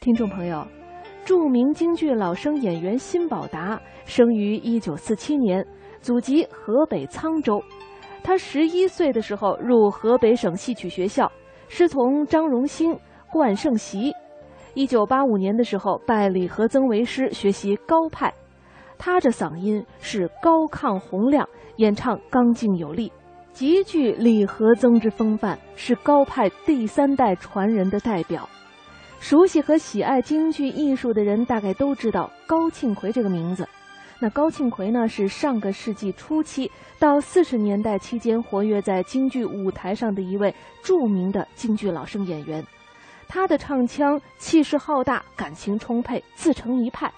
听众朋友，著名京剧老生演员辛宝达生于一九四七年，祖籍河北沧州。他十一岁的时候入河北省戏曲学校，师从张荣兴、冠胜习。一九八五年的时候拜李和曾为师学习高派。他这嗓音是高亢洪亮，演唱刚劲有力，极具李和曾之风范，是高派第三代传人的代表。熟悉和喜爱京剧艺术的人，大概都知道高庆奎这个名字。那高庆奎呢，是上个世纪初期到四十年代期间活跃在京剧舞台上的一位著名的京剧老生演员。他的唱腔气势浩大，感情充沛，自成一派。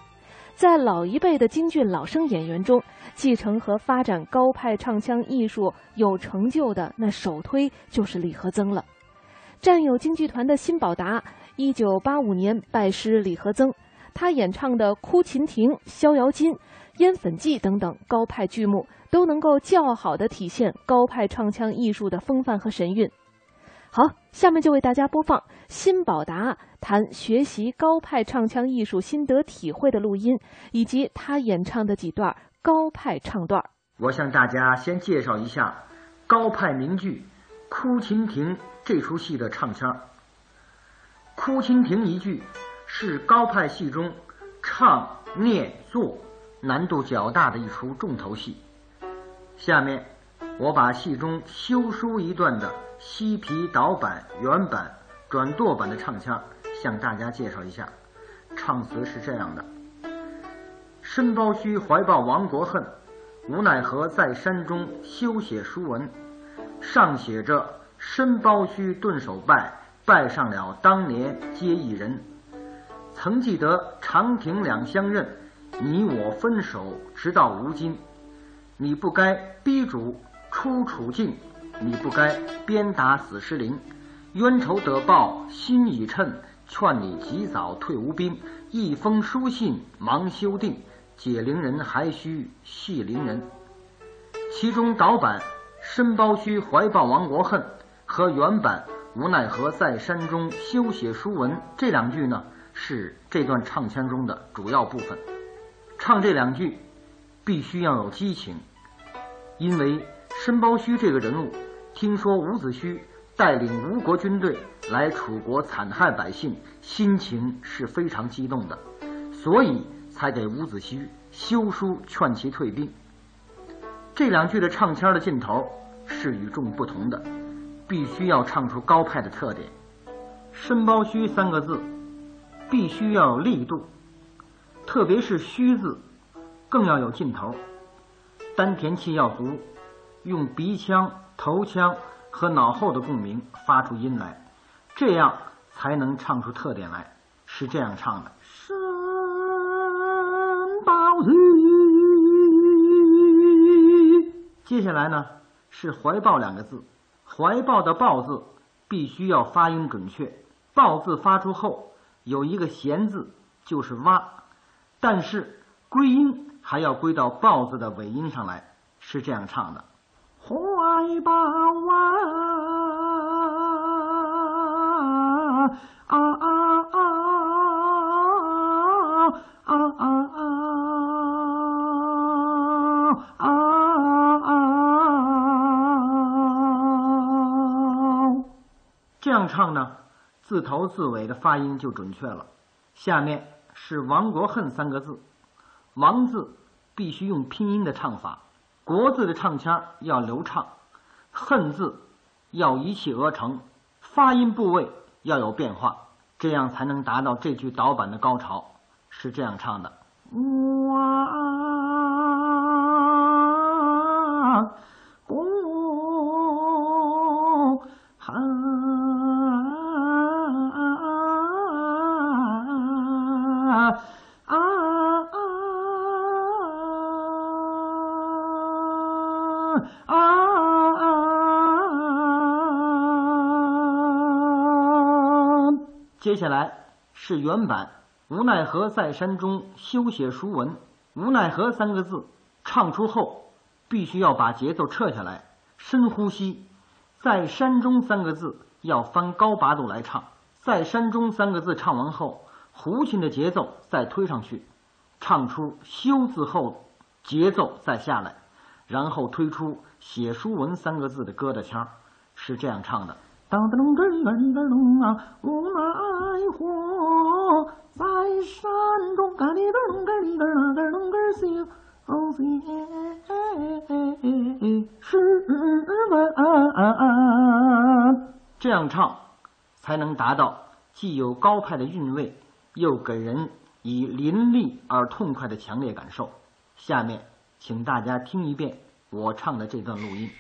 在老一辈的京剧老生演员中，继承和发展高派唱腔艺术有成就的，那首推就是李和曾了。战友京剧团的辛宝达。一九八五年拜师李和曾，他演唱的《哭秦亭》《逍遥津》《烟粉记》等等高派剧目，都能够较好的体现高派唱腔艺术的风范和神韵。好，下面就为大家播放辛宝达谈学习高派唱腔艺术心得体会的录音，以及他演唱的几段高派唱段。我向大家先介绍一下高派名剧《哭秦亭》这出戏的唱腔。《哭蜻蜓》一句是高派戏中唱、念、做难度较大的一出重头戏。下面我把戏中修书一段的西皮导板、原版、转舵版的唱腔向大家介绍一下。唱词是这样的：申包胥怀抱亡国恨，无奈何在山中修写书文，上写着“申包胥顿首拜”。拜上了当年皆一人，曾记得长亭两相认，你我分手直到如今。你不该逼主出楚境，你不该鞭打死尸灵。冤仇得报心已称，劝你及早退吴兵。一封书信忙修订，解铃人还需系铃人。其中导版申包胥怀抱亡国恨和原版。无奈何在山中修写书文，这两句呢是这段唱腔中的主要部分。唱这两句必须要有激情，因为申包胥这个人物，听说伍子胥带领吴国军队来楚国残害百姓，心情是非常激动的，所以才给伍子胥修书劝其退兵。这两句的唱腔的劲头是与众不同的。必须要唱出高派的特点，“申包胥”三个字必须要有力度，特别是“胥”字更要有劲头，丹田气要足，用鼻腔、头腔和脑后的共鸣发出音来，这样才能唱出特点来。是这样唱的：“申包胥”。接下来呢是“怀抱”两个字。怀抱的“抱”字必须要发音准确，“抱”字发出后有一个弦字就是“哇”，但是归音还要归到“抱”字的尾音上来，是这样唱的：怀抱啊啊啊啊啊啊样唱呢，字头字尾的发音就准确了。下面是“亡国恨”三个字，“亡”字必须用拼音的唱法，“国”字的唱腔要流畅，“恨”字要一气呵成，发音部位要有变化，这样才能达到这句导板的高潮。是这样唱的：“亡接下来是原版，无奈何在山中修写书文。无奈何三个字唱出后，必须要把节奏撤下来，深呼吸。在山中三个字要翻高八度来唱。在山中三个字唱完后，胡琴的节奏再推上去，唱出休字后，节奏再下来，然后推出写书文三个字的疙瘩腔，是这样唱的。当的龙根儿的龙啊，无奈何，在山中干里个龙根儿里个那个龙根儿行，哦是问。这样唱，才能达到既有高派的韵味，又给人以淋漓而痛快的强烈感受。下面，请大家听一遍我唱的这段录音。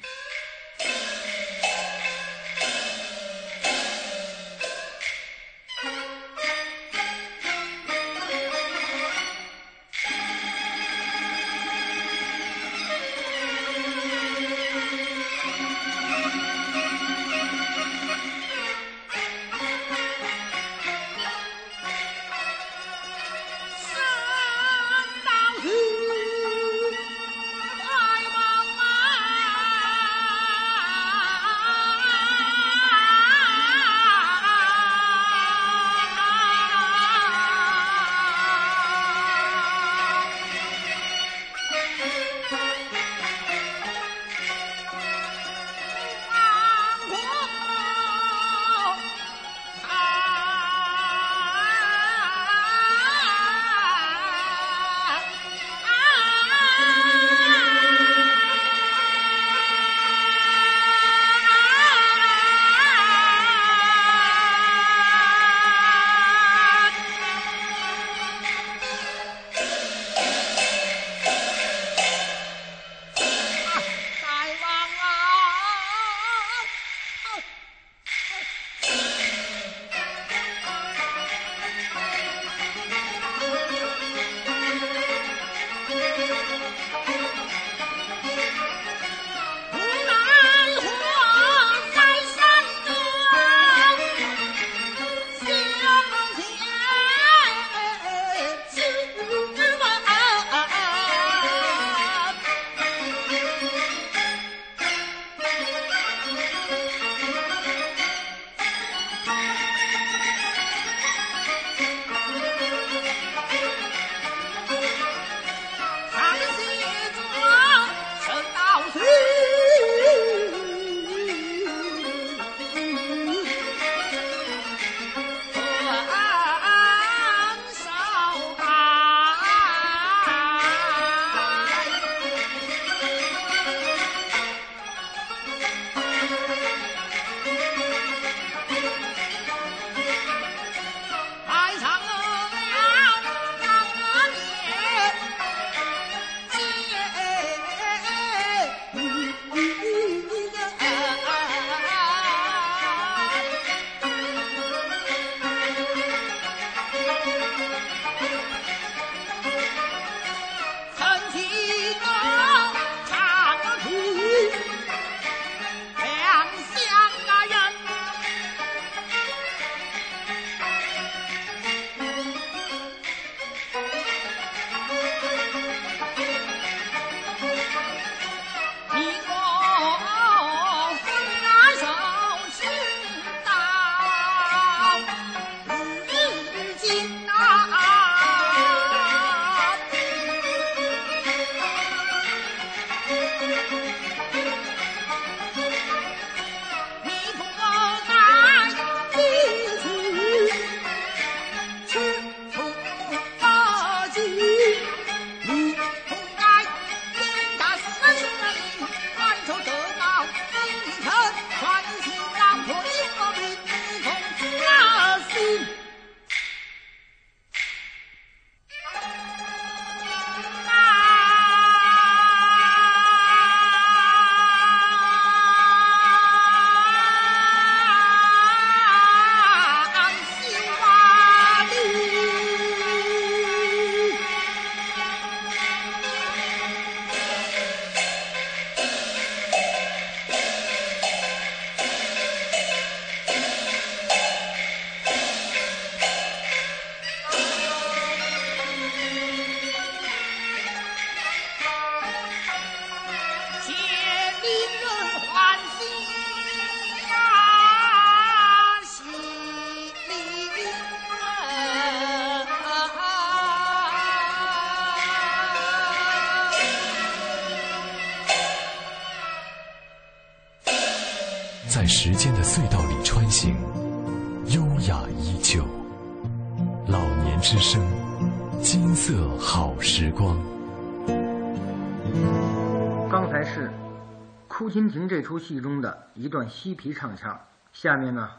戏中的一段嬉皮唱腔，下面呢，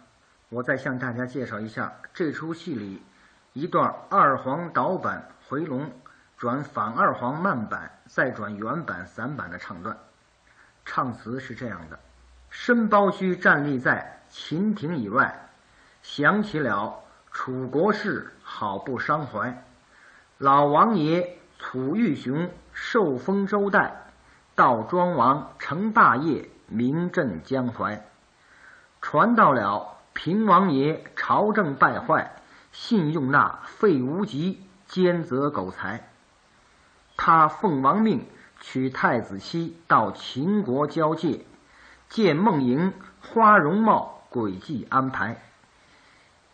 我再向大家介绍一下这出戏里一段二黄导板回龙转反二黄慢板再转原板散板的唱段。唱词是这样的。申包胥站立在秦庭以外，想起了楚国事，好不伤怀。老王爷楚玉雄受封周代，道庄王成霸业，名震江淮。传到了平王爷朝政败坏，信用那费无极奸则狗才。他奉王命娶太子妻到秦国交界。见孟莹花容貌诡计安排，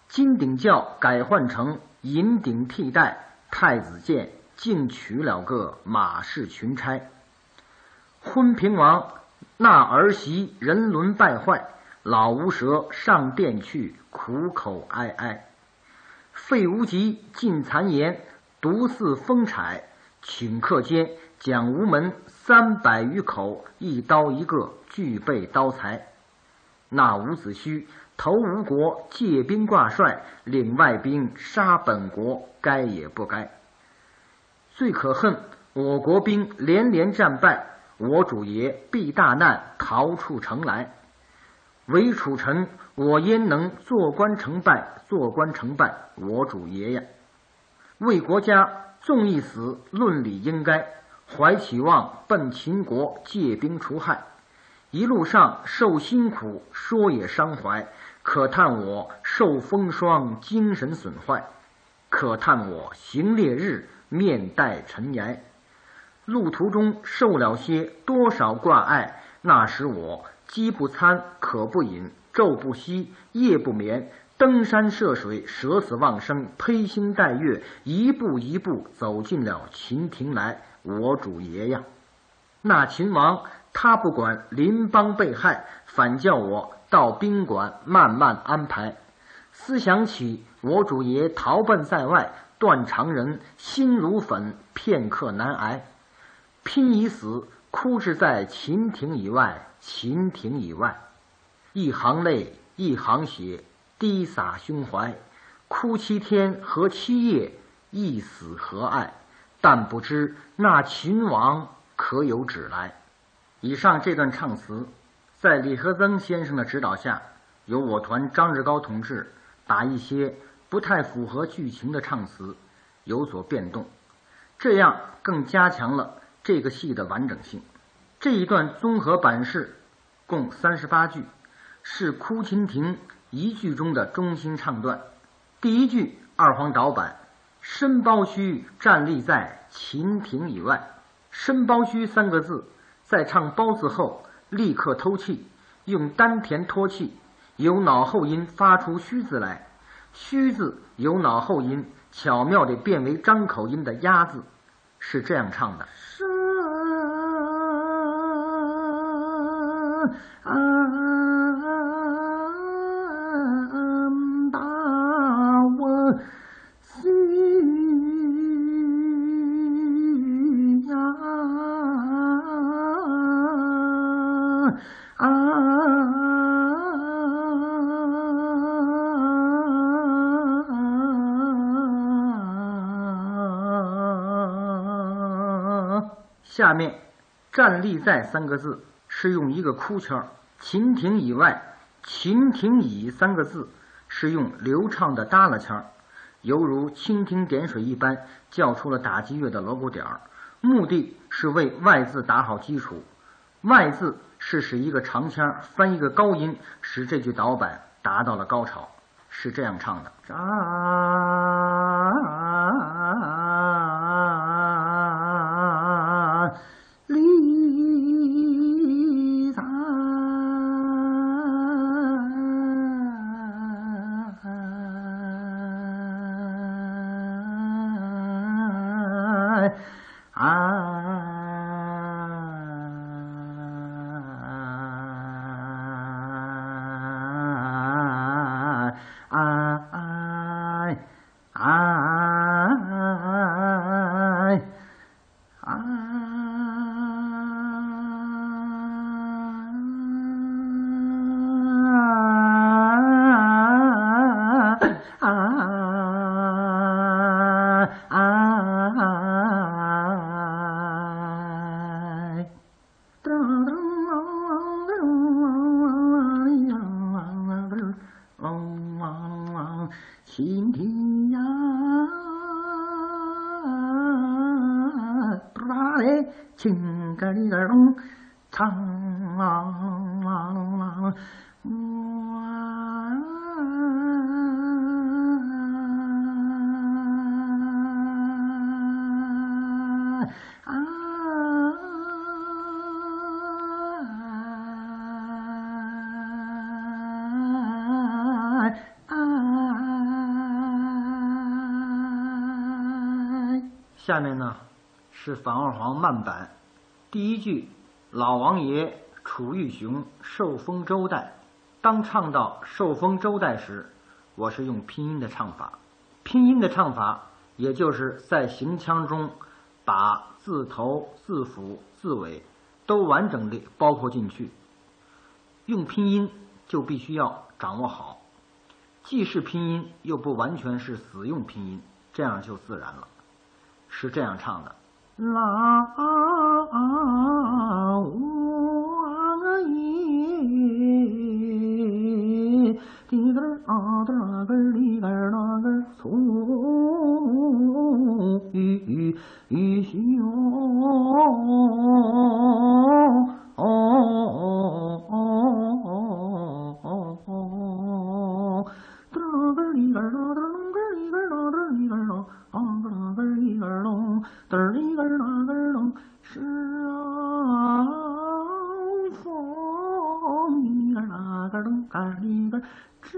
金顶轿改换成银顶替代。太子见，竟娶了个马氏群差。昏平王那儿媳人伦败坏，老无舌上殿去苦口哀哀。费无极尽谗言，独似风采，顷刻间蒋无门三百余口，一刀一个。俱备刀才，那伍子胥投吴国，借兵挂帅，领外兵杀本国，该也不该。最可恨，我国兵连连战败，我主爷避大难，逃出城来。为楚臣，我焉能做官成败？做官成败，我主爷呀！为国家纵一死，论理应该。怀期望奔秦国，借兵除害。一路上受辛苦，说也伤怀。可叹我受风霜，精神损坏；可叹我行烈日，面带尘埃。路途中受了些多少挂碍，那时我饥不餐，渴不饮，昼不息，夜不眠，登山涉水，舍死忘生，披星戴月，一步一步走进了秦庭来。我主爷呀，那秦王。他不管邻邦被害，反叫我到宾馆慢慢安排。思想起我主爷逃奔在外，断肠人心如粉，片刻难挨。拼已死，哭至在秦庭以外，秦庭以外，一行泪，一行血，滴洒胸怀。哭七天和七夜，一死何爱？但不知那秦王可有旨来？以上这段唱词，在李和曾先生的指导下，由我团张志高同志把一些不太符合剧情的唱词有所变动，这样更加强了这个戏的完整性。这一段综合版式共三十八句，是《哭秦亭》一句中的中心唱段。第一句二黄导板，申包胥站立在秦亭以外，申包胥三个字。在唱“包”字后，立刻偷气，用丹田托气，由脑后音发出“虚”字来，“虚”字由脑后音巧妙地变为张口音的“压”字，是这样唱的。下面“站立在”三个字是用一个哭腔，“秦庭以外”“秦庭以”三个字是用流畅的耷拉腔，犹如蜻蜓点水一般叫出了打击乐的锣鼓点儿。目的是为“外”字打好基础，“外”字是使一个长腔翻一个高音，使这句导板达到了高潮。是这样唱的：啊站。下面呢是反二黄慢板，第一句“老王爷楚玉雄受封周代”，当唱到“受封周代”时，我是用拼音的唱法。拼音的唱法，也就是在行腔中把字头、字符、字尾都完整的包括进去。用拼音就必须要掌握好，既是拼音，又不完全是死用拼音，这样就自然了。是这样唱的：老啊个那个隆，嘎哩个吱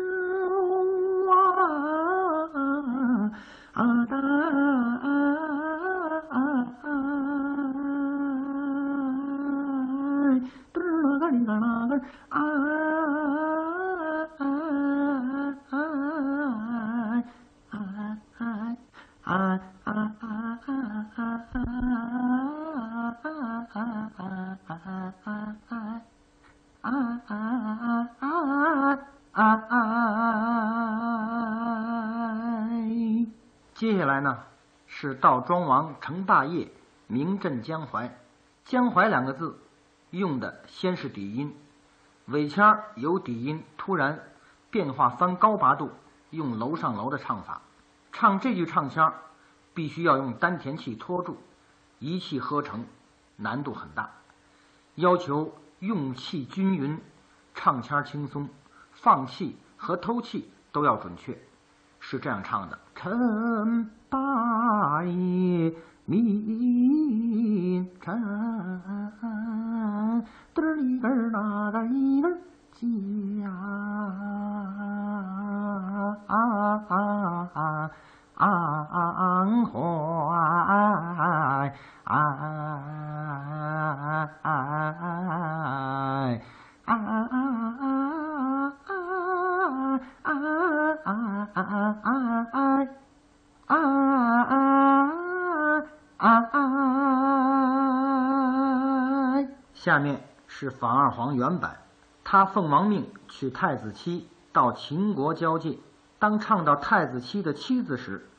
哇啊道庄王成霸业，名震江淮。江淮两个字，用的先是底音，尾腔由底音突然变化翻高八度，用楼上楼的唱法。唱这句唱腔，必须要用丹田气托住，一气呵成，难度很大，要求用气均匀，唱腔轻松，放气和偷气都要准确。是这样唱的：陈八爷名震，嘚儿里个儿那个一啊啊啊啊啊啊啊啊啊。下面是反二黄原版，他奉王命娶太子妻到秦国交界，当唱到太子妻的妻子时，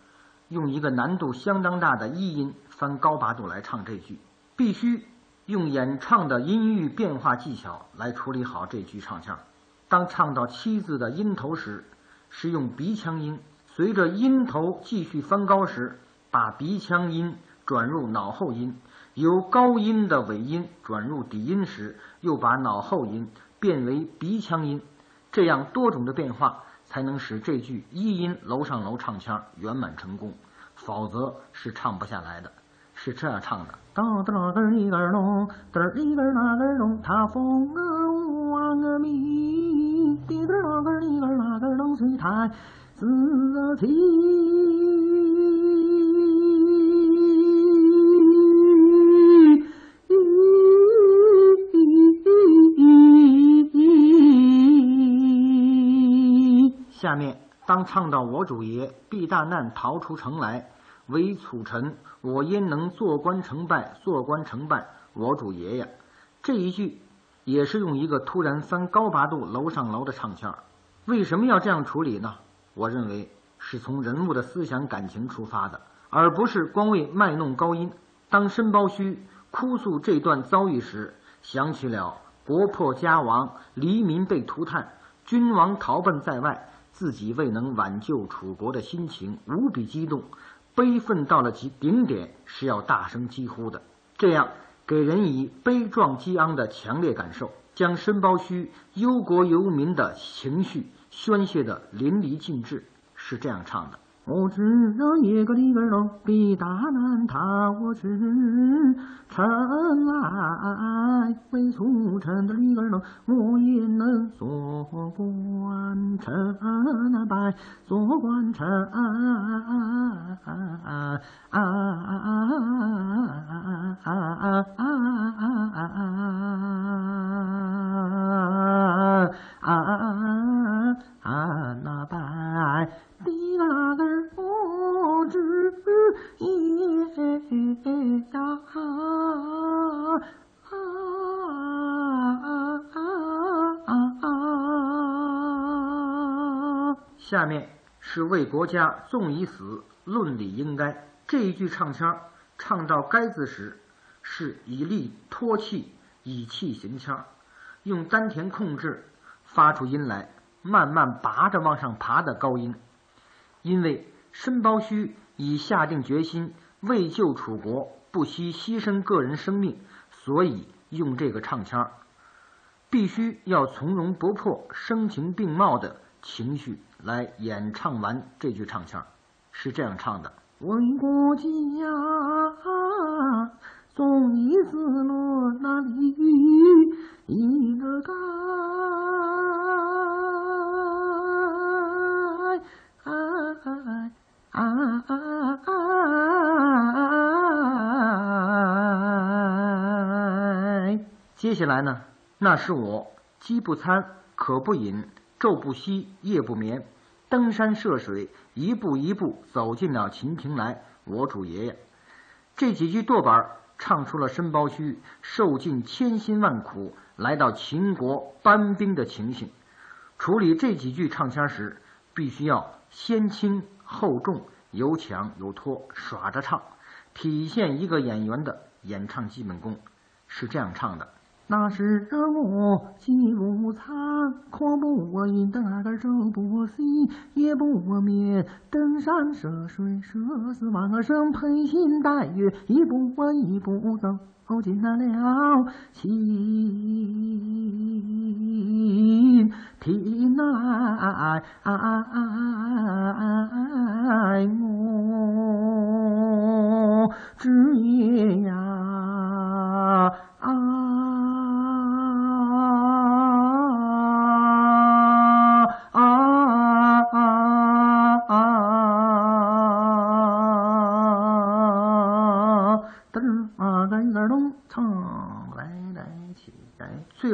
用一个难度相当大的一音翻高八度来唱这句，必须用演唱的音域变化技巧来处理好这句唱腔。当唱到妻字的音头时，是用鼻腔音，随着音头继续翻高时，把鼻腔音转入脑后音。由高音的尾音转入底音时，又把脑后音变为鼻腔音，这样多种的变化才能使这句一音楼上楼唱腔圆满成功，否则是唱不下来的。是这样唱的：到的那个里个隆，嘚里个那个隆，他封王个名，滴的那个里随太子。下面当唱到“我主爷避大难逃出城来，为楚臣我焉能做官成败？做官成败，我主爷呀！”这一句也是用一个突然翻高八度楼上楼的唱腔。为什么要这样处理呢？我认为是从人物的思想感情出发的，而不是光为卖弄高音。当申包胥哭诉这段遭遇时，想起了国破家亡、黎民被涂炭、君王逃奔在外，自己未能挽救楚国的心情，无比激动，悲愤到了极顶点，是要大声疾呼的。这样给人以悲壮激昂的强烈感受。将申包胥忧国忧民的情绪宣泄得淋漓尽致，是这样唱的。我知一个里个喽，比大难逃去城来，为出城的里个喽，我也能做官成败，做官成败。的那下面是为国家纵已死，论理应该。这一句唱腔唱到“该”字时，是以力托气，以气行腔，用丹田控制发出音来，慢慢拔着往上爬的高音。因为申包胥已下定决心为救楚国，不惜牺牲个人生命，所以用这个唱腔，必须要从容不迫、声情并茂的情绪来演唱完这句唱腔，是这样唱的：为国家送你死落那里一个该。接下来呢？那是我饥不餐，渴不饮，昼不息，夜不眠，登山涉水，一步一步走进了秦庭来。我主爷爷，这几句舵板唱出了申包胥受尽千辛万苦来到秦国搬兵的情形。处理这几句唱腔时，必须要先轻后重，有抢有拖，耍着唱，体现一个演员的演唱基本功。是这样唱的。那时我饥不餐，渴不饮，的那个昼不息，夜不眠，登山涉水，涉死亡生，披星戴月，一步一步走进了秦庭来，我只也呀。最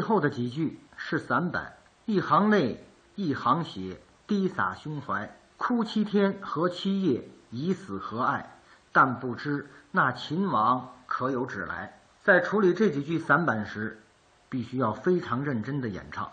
后的几句是散板，一行泪，一行血，滴洒胸怀。哭七天，和七夜，以死何爱？但不知那秦王可有旨来？在处理这几句散板时，必须要非常认真的演唱，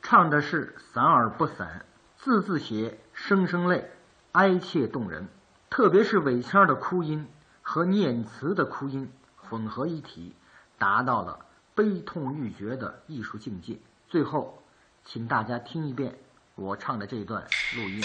唱的是散而不散，字字血，声声泪，哀切动人。特别是尾腔的哭音和念词的哭音混合一体，达到了。悲痛欲绝的艺术境界。最后，请大家听一遍我唱的这段录音。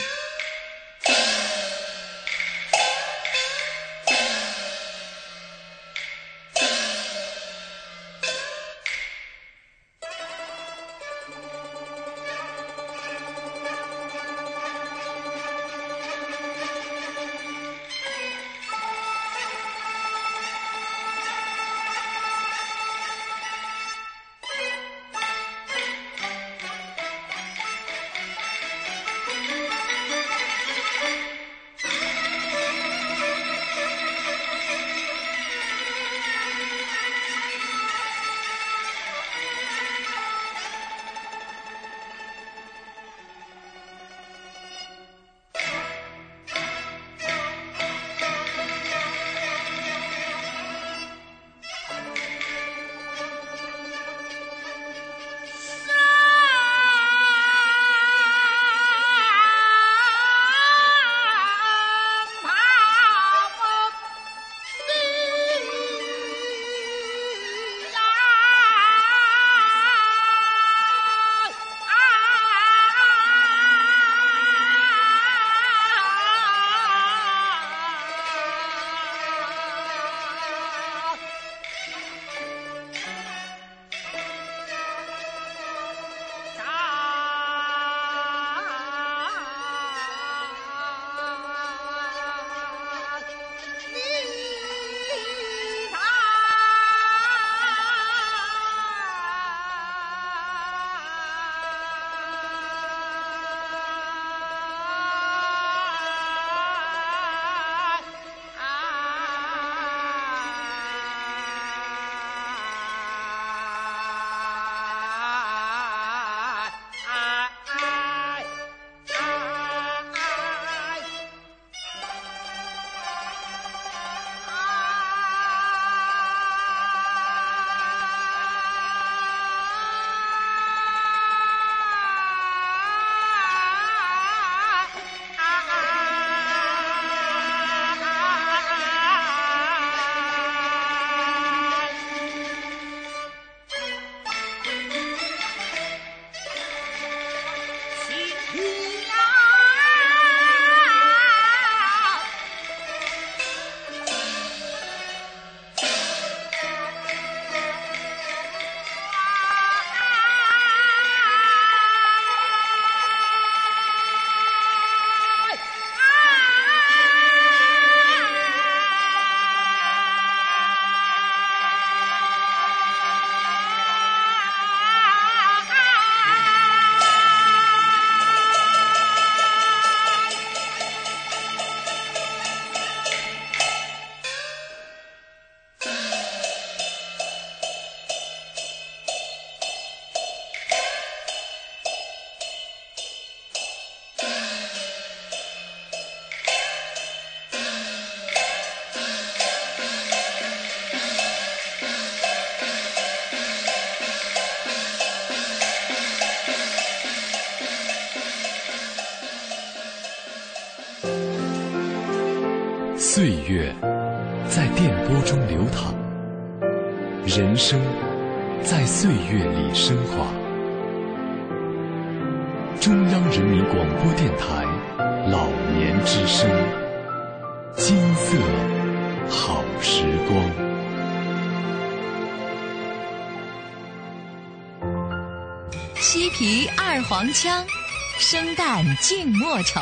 月在电波中流淌，人生在岁月里升华。中央人民广播电台老年之声，金色好时光。西皮二黄腔，生旦净末丑，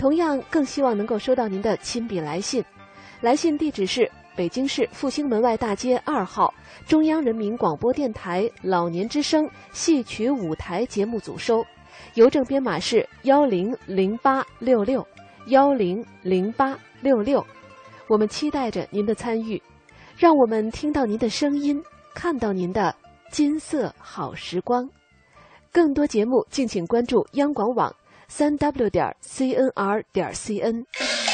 同样，更希望能够收到您的亲笔来信。来信地址是北京市复兴门外大街二号中央人民广播电台老年之声戏曲舞台节目组收。邮政编码是幺零零八六六幺零零八六六，我们期待着您的参与，让我们听到您的声音，看到您的金色好时光。更多节目，敬请关注央广网三 w 点 cnr 点 cn。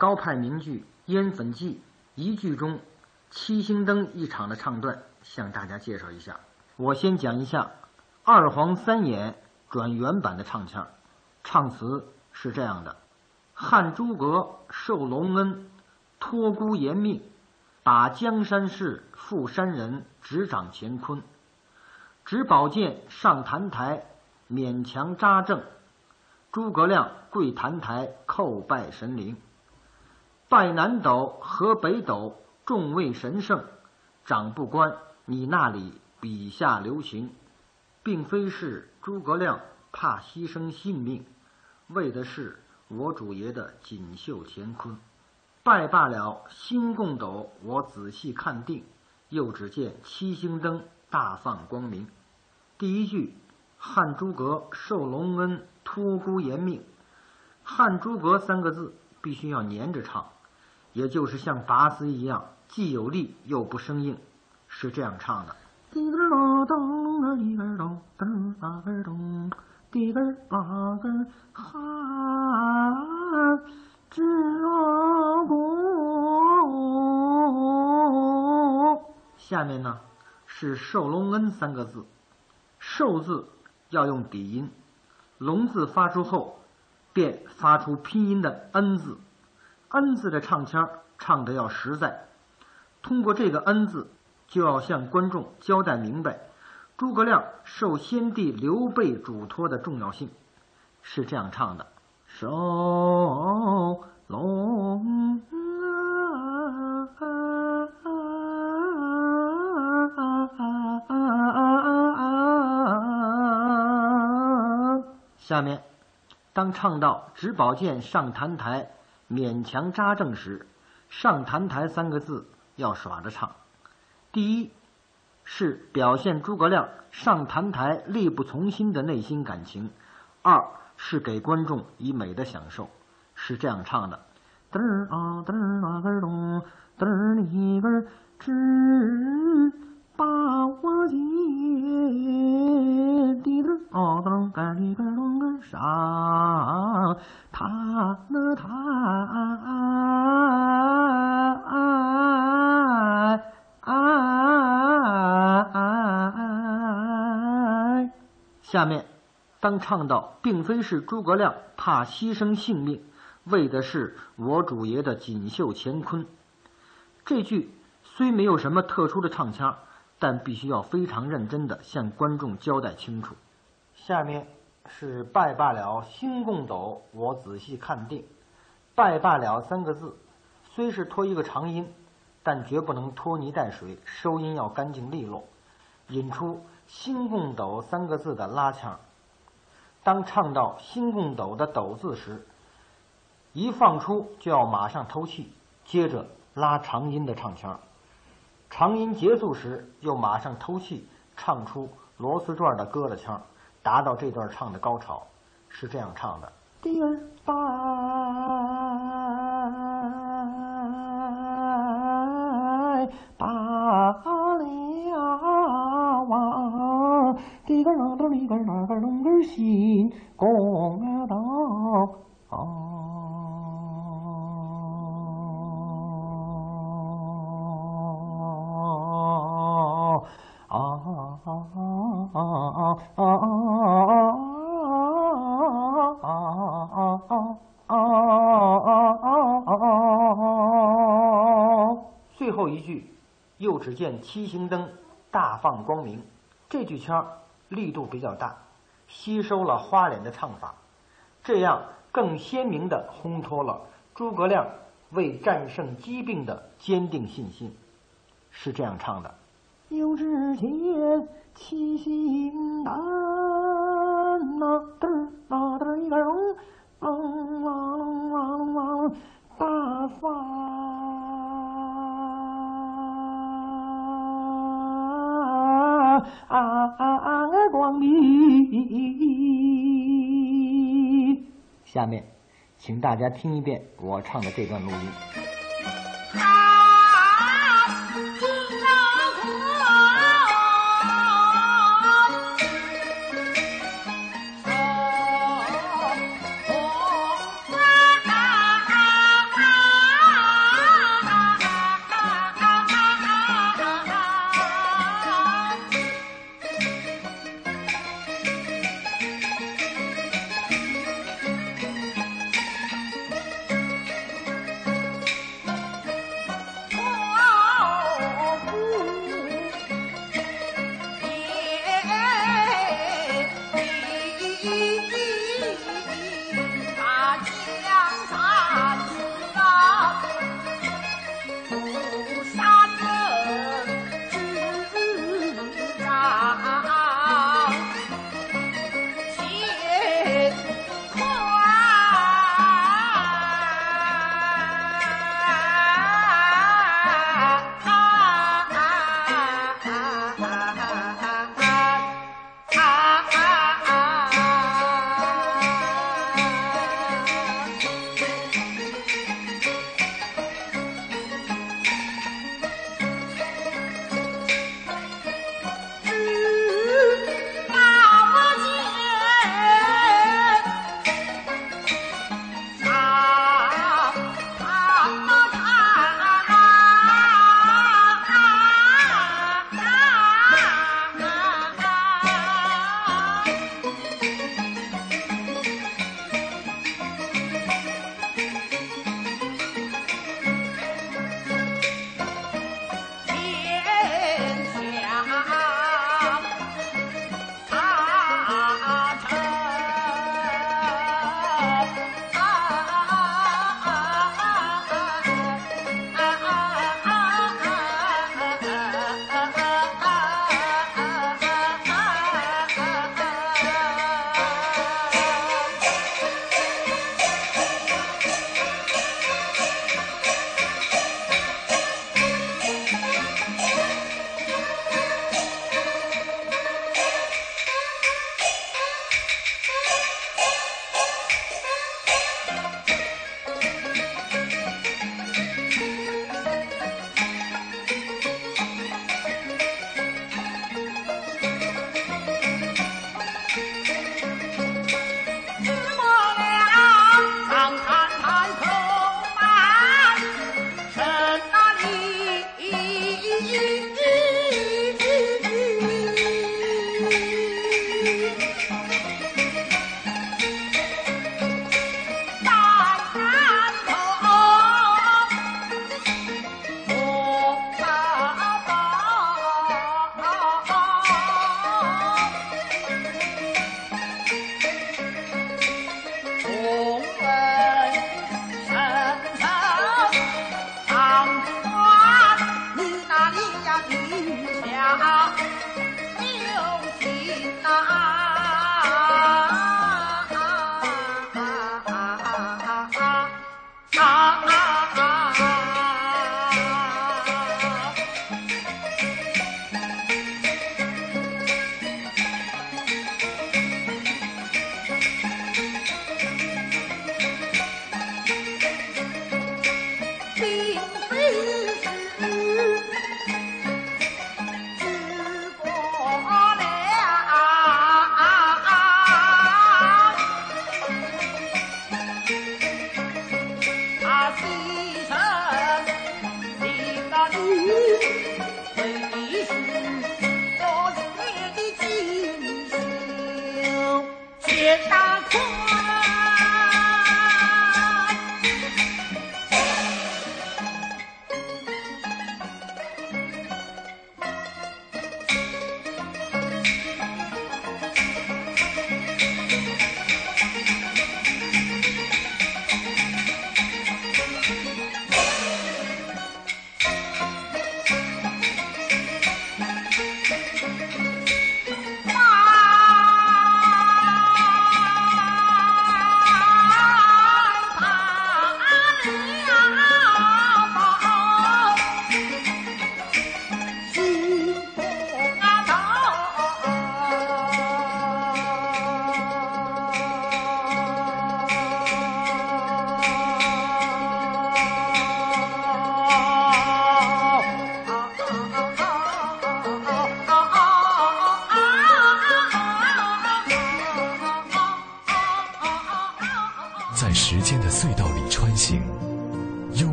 高派名剧《烟粉记》一剧中七星灯一场的唱段向大家介绍一下。我先讲一下二黄三眼转原版的唱腔，唱词是这样的：汉诸葛受隆恩。托孤严命，把江山事负山人，执掌乾坤。执宝剑上坛台，勉强扎正。诸葛亮跪坛台，叩拜神灵。拜南斗和北斗，众位神圣。长不关你那里笔下留情，并非是诸葛亮怕牺牲性命，为的是我主爷的锦绣乾坤。拜罢了新共斗，我仔细看定，又只见七星灯大放光明。第一句，汉诸葛受隆恩，托孤延命。汉诸葛三个字必须要连着唱，也就是像拔丝一样。既有力又不生硬，是这样唱的。滴个啦咚啊，滴个咚，噔啊个咚，滴个啊个汉之国。下面呢是寿隆恩三个字，寿字要用底音，隆字发出后便发出拼音的恩字，恩字的唱腔唱的要实在。通过这个“恩”字，就要向观众交代明白，诸葛亮受先帝刘备嘱托的重要性，是这样唱的：“受隆恩。”下面，当唱到“执宝剑上坛台，勉强扎正”时，“上坛台”三个字。要耍着唱，第一是表现诸葛亮上坛台力不从心的内心感情；二是给观众以美的享受，是这样唱的：嘚儿啊嘚儿啊个咚，嘚儿里个只把我接，滴嘚啊嘚个里个咚个上他那他。啊！下面，当唱到“并非是诸葛亮怕牺牲性命，为的是我主爷的锦绣乾坤”这句，虽没有什么特殊的唱腔，但必须要非常认真的向观众交代清楚。下面是“拜罢了新贡斗，我仔细看定”。“拜罢了”三个字，虽是拖一个长音。但绝不能拖泥带水，收音要干净利落，引出“新贡斗”三个字的拉腔。当唱到“新贡斗”的“斗”字时，一放出就要马上偷气，接着拉长音的唱腔。长音结束时又马上偷气，唱出螺丝转的疙瘩腔，达到这段唱的高潮。是这样唱的：第二八。罢了，滴个啷个哩个啷个咚个心公道。最后句。又只见七星灯大放光明，这句腔力度比较大，吸收了花脸的唱法，这样更鲜明地烘托了诸葛亮为战胜疾病的坚定信心。是这样唱的：又只见七星灯呐嘚儿呐嘚儿一个下面，请大家听一遍我唱的这段录音。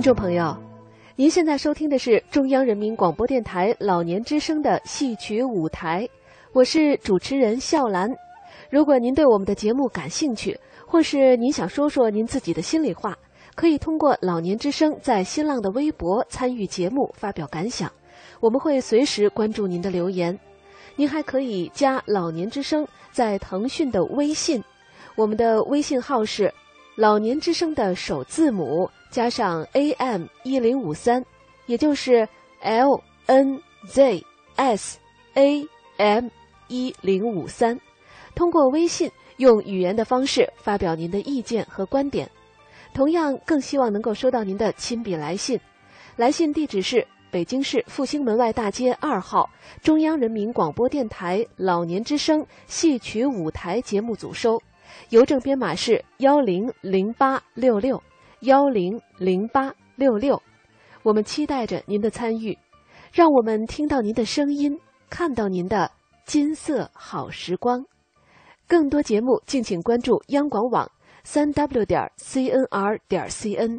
听众朋友，您现在收听的是中央人民广播电台老年之声的戏曲舞台，我是主持人笑兰。如果您对我们的节目感兴趣，或是您想说说您自己的心里话，可以通过老年之声在新浪的微博参与节目，发表感想，我们会随时关注您的留言。您还可以加老年之声在腾讯的微信，我们的微信号是老年之声的首字母加上 AM 一零五三，也就是 L N Z S A M 一零五三。通过微信用语言的方式发表您的意见和观点。同样，更希望能够收到您的亲笔来信，来信地址是北京市复兴门外大街二号中央人民广播电台老年之声戏曲舞台节目组收，邮政编码是幺零零八六六幺零零八六六。我们期待着您的参与，让我们听到您的声音，看到您的金色好时光。更多节目，敬请关注央广网。三 w 点 cnr 点 cn。